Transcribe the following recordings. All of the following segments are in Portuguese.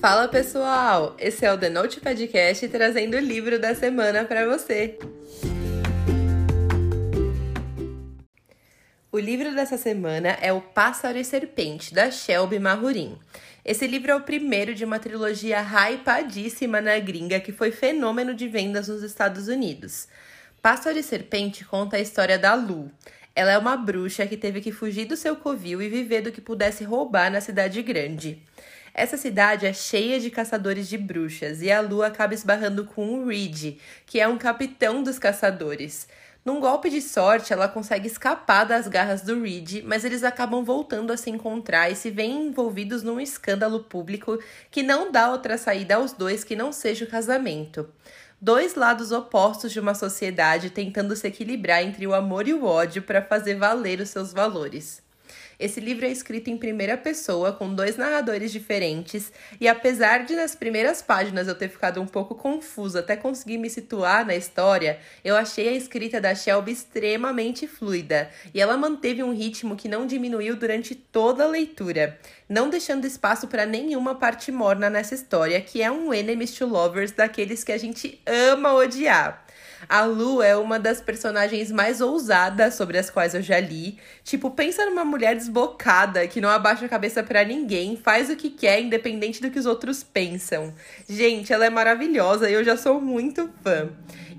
Fala pessoal, esse é o The Note Podcast trazendo o livro da semana para você. O livro dessa semana é O Pássaro e Serpente, da Shelby Mahurin. Esse livro é o primeiro de uma trilogia hypadíssima na gringa que foi fenômeno de vendas nos Estados Unidos. Pássaro e Serpente conta a história da Lu. Ela é uma bruxa que teve que fugir do seu covil e viver do que pudesse roubar na cidade grande. Essa cidade é cheia de caçadores de bruxas e a Lu acaba esbarrando com o Reed, que é um capitão dos caçadores. Num golpe de sorte, ela consegue escapar das garras do Reed, mas eles acabam voltando a se encontrar e se veem envolvidos num escândalo público que não dá outra saída aos dois que não seja o casamento dois lados opostos de uma sociedade tentando se equilibrar entre o amor e o ódio para fazer valer os seus valores. Esse livro é escrito em primeira pessoa, com dois narradores diferentes, e apesar de nas primeiras páginas eu ter ficado um pouco confusa até conseguir me situar na história, eu achei a escrita da Shelby extremamente fluida, e ela manteve um ritmo que não diminuiu durante toda a leitura, não deixando espaço para nenhuma parte morna nessa história, que é um enemies to lovers daqueles que a gente ama odiar. A Lu é uma das personagens mais ousadas sobre as quais eu já li. Tipo, pensa numa mulher desbocada que não abaixa a cabeça para ninguém, faz o que quer, independente do que os outros pensam. Gente, ela é maravilhosa e eu já sou muito fã.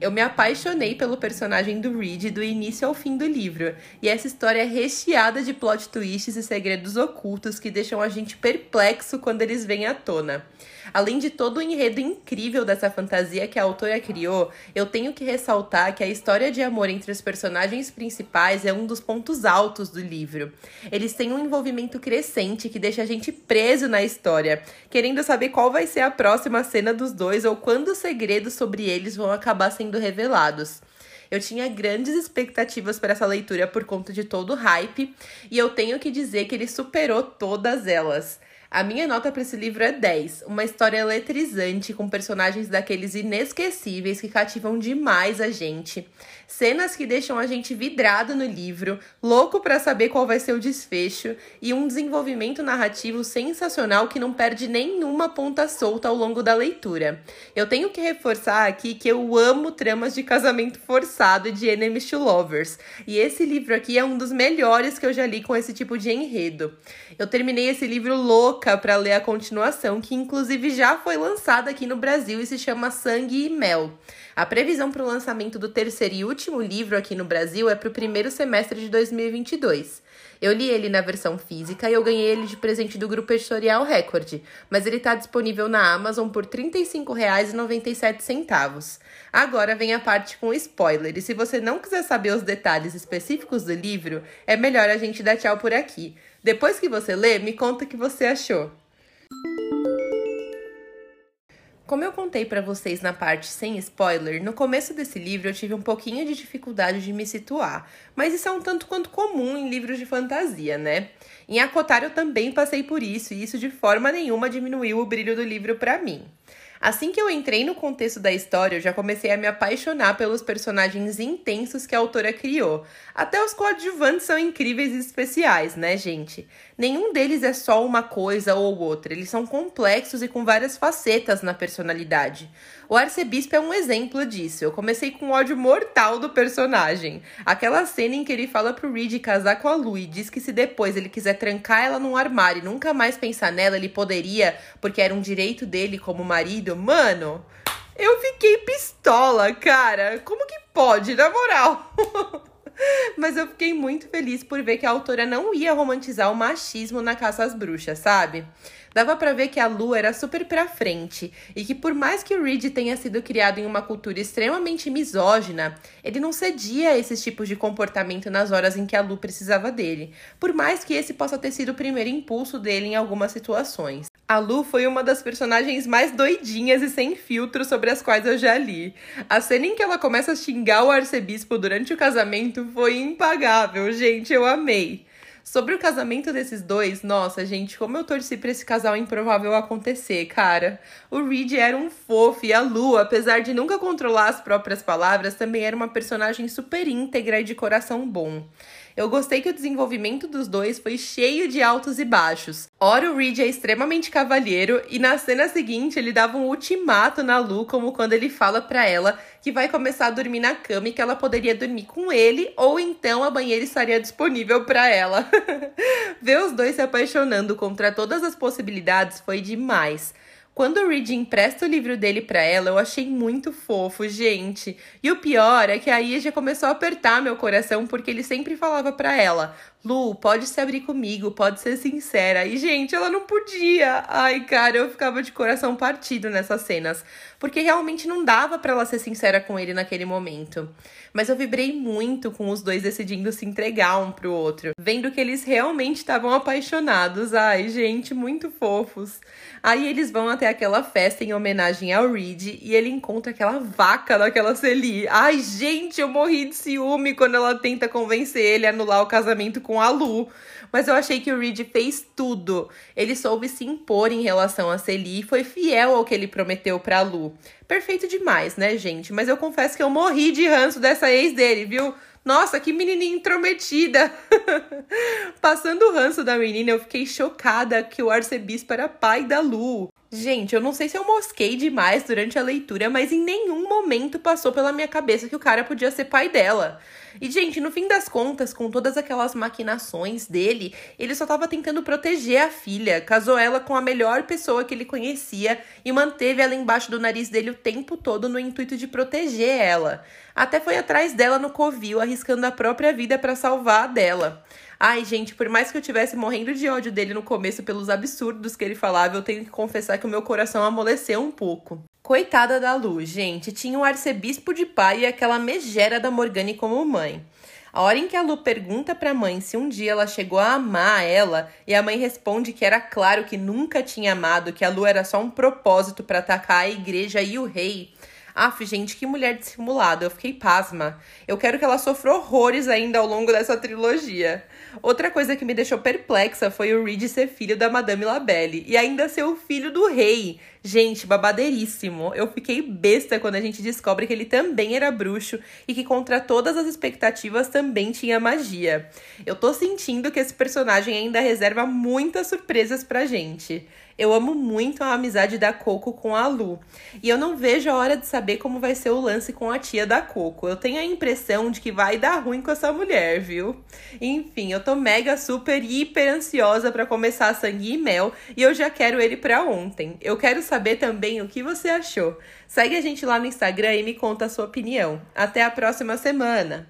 Eu me apaixonei pelo personagem do Reed do início ao fim do livro, e essa história é recheada de plot twists e segredos ocultos que deixam a gente perplexo quando eles vêm à tona. Além de todo o enredo incrível dessa fantasia que a autora criou, eu tenho que ressaltar que a história de amor entre os personagens principais é um dos pontos altos do livro. Eles têm um envolvimento crescente que deixa a gente preso na história, querendo saber qual vai ser a próxima cena dos dois ou quando os segredos sobre eles vão acabar sendo revelados. Eu tinha grandes expectativas para essa leitura por conta de todo o hype, e eu tenho que dizer que ele superou todas elas. A minha nota para esse livro é 10. Uma história eletrizante, com personagens daqueles inesquecíveis que cativam demais a gente. Cenas que deixam a gente vidrado no livro, louco para saber qual vai ser o desfecho, e um desenvolvimento narrativo sensacional que não perde nenhuma ponta solta ao longo da leitura. Eu tenho que reforçar aqui que eu amo tramas de casamento forçado e de enemies to lovers, e esse livro aqui é um dos melhores que eu já li com esse tipo de enredo. Eu terminei esse livro louco louca para ler a continuação, que inclusive já foi lançada aqui no Brasil e se chama Sangue e Mel. A previsão para o lançamento do terceiro e último livro aqui no Brasil é para o primeiro semestre de 2022. Eu li ele na versão física e eu ganhei ele de presente do grupo editorial Record, mas ele está disponível na Amazon por R$ 35,97. Agora vem a parte com spoiler, e se você não quiser saber os detalhes específicos do livro, é melhor a gente dar tchau por aqui. Depois que você lê, me conta o que você achou. Como eu contei para vocês na parte sem spoiler, no começo desse livro eu tive um pouquinho de dificuldade de me situar, mas isso é um tanto quanto comum em livros de fantasia, né? Em Acotar eu também passei por isso e isso de forma nenhuma diminuiu o brilho do livro para mim. Assim que eu entrei no contexto da história, eu já comecei a me apaixonar pelos personagens intensos que a autora criou. Até os coadjuvantes são incríveis e especiais, né, gente? Nenhum deles é só uma coisa ou outra, eles são complexos e com várias facetas na personalidade. O arcebispo é um exemplo disso. Eu comecei com ódio mortal do personagem. Aquela cena em que ele fala pro Reed casar com a Lu e diz que se depois ele quiser trancar ela num armário e nunca mais pensar nela, ele poderia, porque era um direito dele como marido. Mano, eu fiquei pistola, cara. Como que pode, na moral? Mas eu fiquei muito feliz por ver que a autora não ia romantizar o machismo na caça às bruxas, sabe? Dava para ver que a Lu era super pra frente e que por mais que o Reed tenha sido criado em uma cultura extremamente misógina, ele não cedia a esses tipos de comportamento nas horas em que a Lu precisava dele, por mais que esse possa ter sido o primeiro impulso dele em algumas situações. A Lu foi uma das personagens mais doidinhas e sem filtro sobre as quais eu já li. A cena em que ela começa a xingar o arcebispo durante o casamento foi impagável, gente, eu amei. Sobre o casamento desses dois, nossa, gente, como eu torci pra esse casal improvável acontecer, cara. O Reed era um fofo e a Lu, apesar de nunca controlar as próprias palavras, também era uma personagem super íntegra e de coração bom. Eu gostei que o desenvolvimento dos dois foi cheio de altos e baixos. Ora, o Reed é extremamente cavalheiro e na cena seguinte ele dava um ultimato na Lu, como quando ele fala para ela que vai começar a dormir na cama e que ela poderia dormir com ele ou então a banheira estaria disponível para ela. Ver os dois se apaixonando contra todas as possibilidades foi demais. Quando o Reed empresta o livro dele para ela, eu achei muito fofo, gente. E o pior é que aí já começou a apertar meu coração porque ele sempre falava para ela: Lu, pode se abrir comigo, pode ser sincera. E, gente, ela não podia. Ai, cara, eu ficava de coração partido nessas cenas. Porque realmente não dava para ela ser sincera com ele naquele momento. Mas eu vibrei muito com os dois decidindo se entregar um pro outro. Vendo que eles realmente estavam apaixonados. Ai, gente, muito fofos. Aí eles vão até aquela festa em homenagem ao Reed e ele encontra aquela vaca daquela Celie. Ai, gente, eu morri de ciúme quando ela tenta convencer ele a anular o casamento com a Lu. Mas eu achei que o Reed fez tudo. Ele soube se impor em relação a Celie e foi fiel ao que ele prometeu pra Lu. Perfeito demais, né, gente? Mas eu confesso que eu morri de ranço dessa ex dele, viu? Nossa, que menininha intrometida! Passando o ranço da menina, eu fiquei chocada que o arcebispo era pai da Lu. Gente, eu não sei se eu mosquei demais durante a leitura, mas em nenhum momento passou pela minha cabeça que o cara podia ser pai dela. E, gente, no fim das contas, com todas aquelas maquinações dele, ele só estava tentando proteger a filha. Casou ela com a melhor pessoa que ele conhecia e manteve ela embaixo do nariz dele o tempo todo no intuito de proteger ela. Até foi atrás dela no covil, arriscando a própria vida para salvar a dela. Ai, gente, por mais que eu tivesse morrendo de ódio dele no começo pelos absurdos que ele falava, eu tenho que confessar que o meu coração amoleceu um pouco. Coitada da Lu, gente, tinha um arcebispo de pai e aquela megera da Morgane como mãe. A hora em que a Lu pergunta pra mãe se um dia ela chegou a amar ela, e a mãe responde que era claro que nunca tinha amado, que a Lu era só um propósito para atacar a igreja e o rei. Aff, gente, que mulher dissimulada. Eu fiquei pasma. Eu quero que ela sofra horrores ainda ao longo dessa trilogia. Outra coisa que me deixou perplexa foi o Reed ser filho da Madame Labelle e ainda ser o filho do rei. Gente, babadeiríssimo. Eu fiquei besta quando a gente descobre que ele também era bruxo e que, contra todas as expectativas, também tinha magia. Eu tô sentindo que esse personagem ainda reserva muitas surpresas pra gente. Eu amo muito a amizade da Coco com a Lu. E eu não vejo a hora de saber como vai ser o lance com a tia da Coco. Eu tenho a impressão de que vai dar ruim com essa mulher, viu? Enfim, eu tô mega, super, hiper ansiosa para começar Sangue e Mel e eu já quero ele pra ontem. Eu quero saber também o que você achou. Segue a gente lá no Instagram e me conta a sua opinião. Até a próxima semana!